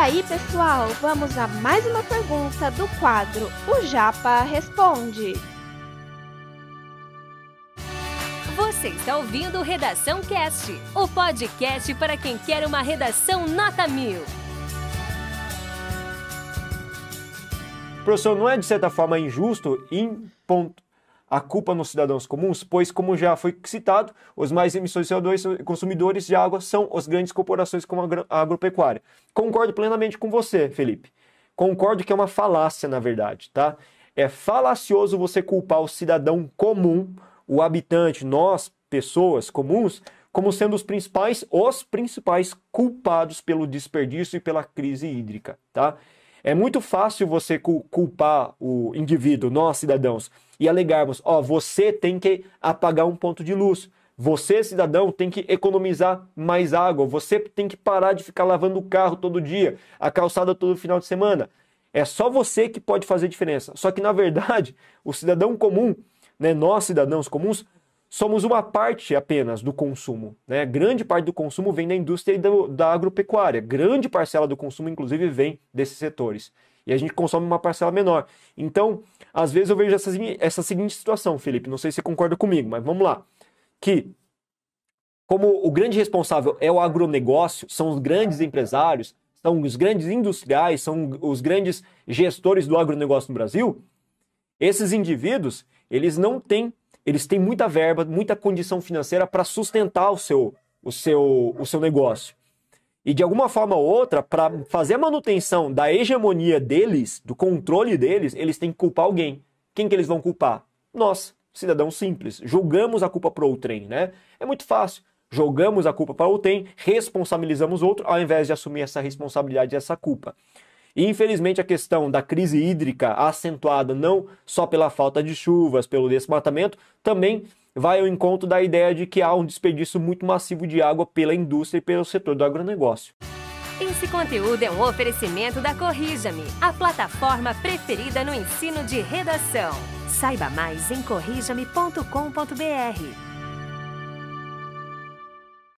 aí, pessoal, vamos a mais uma pergunta do quadro O Japa Responde. Você está ouvindo Redação Cast, o podcast para quem quer uma redação nota mil. Professor, não é de certa forma injusto em ponto a culpa nos cidadãos comuns, pois, como já foi citado, os mais emissores de CO2 consumidores de água são as grandes corporações como a agropecuária. Concordo plenamente com você, Felipe. Concordo que é uma falácia, na verdade, tá? É falacioso você culpar o cidadão comum, o habitante, nós, pessoas comuns, como sendo os principais, os principais culpados pelo desperdício e pela crise hídrica, tá? É muito fácil você culpar o indivíduo, nós cidadãos, e alegarmos: ó, você tem que apagar um ponto de luz. Você, cidadão, tem que economizar mais água. Você tem que parar de ficar lavando o carro todo dia, a calçada todo final de semana. É só você que pode fazer diferença. Só que, na verdade, o cidadão comum, né, nós cidadãos comuns, somos uma parte apenas do consumo. Né? Grande parte do consumo vem da indústria e do, da agropecuária. Grande parcela do consumo, inclusive, vem desses setores. E a gente consome uma parcela menor. Então, às vezes eu vejo essa, essa seguinte situação, Felipe. Não sei se você concorda comigo, mas vamos lá. Que, como o grande responsável é o agronegócio, são os grandes empresários, são os grandes industriais, são os grandes gestores do agronegócio no Brasil, esses indivíduos, eles não têm eles têm muita verba, muita condição financeira para sustentar o seu, o, seu, o seu negócio. E de alguma forma ou outra, para fazer a manutenção da hegemonia deles, do controle deles, eles têm que culpar alguém. Quem que eles vão culpar? Nós, cidadãos simples. Jogamos a culpa para outrem, né? É muito fácil. Jogamos a culpa para outrem, responsabilizamos outro, ao invés de assumir essa responsabilidade e essa culpa. E infelizmente a questão da crise hídrica acentuada não só pela falta de chuvas, pelo desmatamento, também vai ao encontro da ideia de que há um desperdício muito massivo de água pela indústria e pelo setor do agronegócio. Esse conteúdo é um oferecimento da Corrija-me, a plataforma preferida no ensino de redação. Saiba mais em corrijame.com.br.